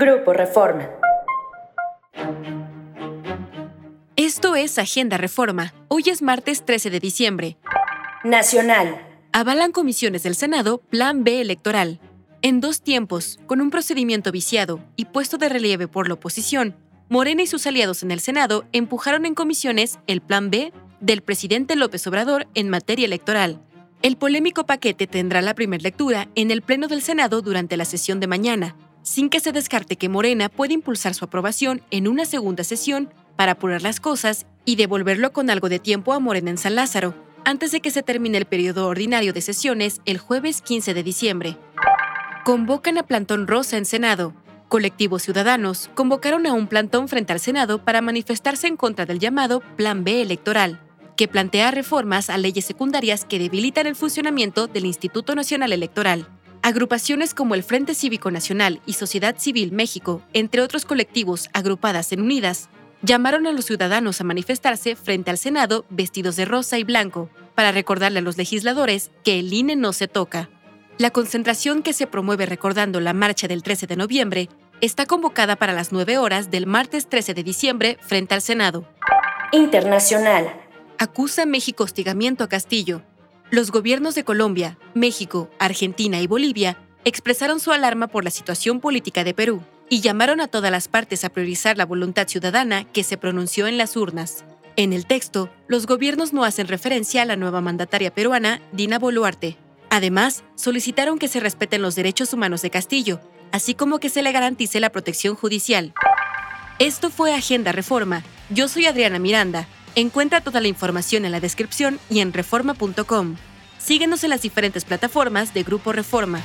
Grupo Reforma. Esto es Agenda Reforma. Hoy es martes 13 de diciembre. Nacional. Avalan comisiones del Senado Plan B electoral. En dos tiempos, con un procedimiento viciado y puesto de relieve por la oposición, Morena y sus aliados en el Senado empujaron en comisiones el Plan B del presidente López Obrador en materia electoral. El polémico paquete tendrá la primera lectura en el Pleno del Senado durante la sesión de mañana, sin que se descarte que Morena puede impulsar su aprobación en una segunda sesión para apurar las cosas y devolverlo con algo de tiempo a Morena en San Lázaro, antes de que se termine el periodo ordinario de sesiones el jueves 15 de diciembre. Convocan a Plantón Rosa en Senado. Colectivos ciudadanos convocaron a un plantón frente al Senado para manifestarse en contra del llamado Plan B electoral, que plantea reformas a leyes secundarias que debilitan el funcionamiento del Instituto Nacional Electoral. Agrupaciones como el Frente Cívico Nacional y Sociedad Civil México, entre otros colectivos agrupadas en Unidas, llamaron a los ciudadanos a manifestarse frente al Senado vestidos de rosa y blanco para recordarle a los legisladores que el INE no se toca. La concentración que se promueve recordando la marcha del 13 de noviembre está convocada para las 9 horas del martes 13 de diciembre frente al Senado. Internacional. Acusa México hostigamiento a Castillo. Los gobiernos de Colombia, México, Argentina y Bolivia expresaron su alarma por la situación política de Perú y llamaron a todas las partes a priorizar la voluntad ciudadana que se pronunció en las urnas. En el texto, los gobiernos no hacen referencia a la nueva mandataria peruana, Dina Boluarte, Además, solicitaron que se respeten los derechos humanos de Castillo, así como que se le garantice la protección judicial. Esto fue Agenda Reforma. Yo soy Adriana Miranda. Encuentra toda la información en la descripción y en reforma.com. Síguenos en las diferentes plataformas de Grupo Reforma.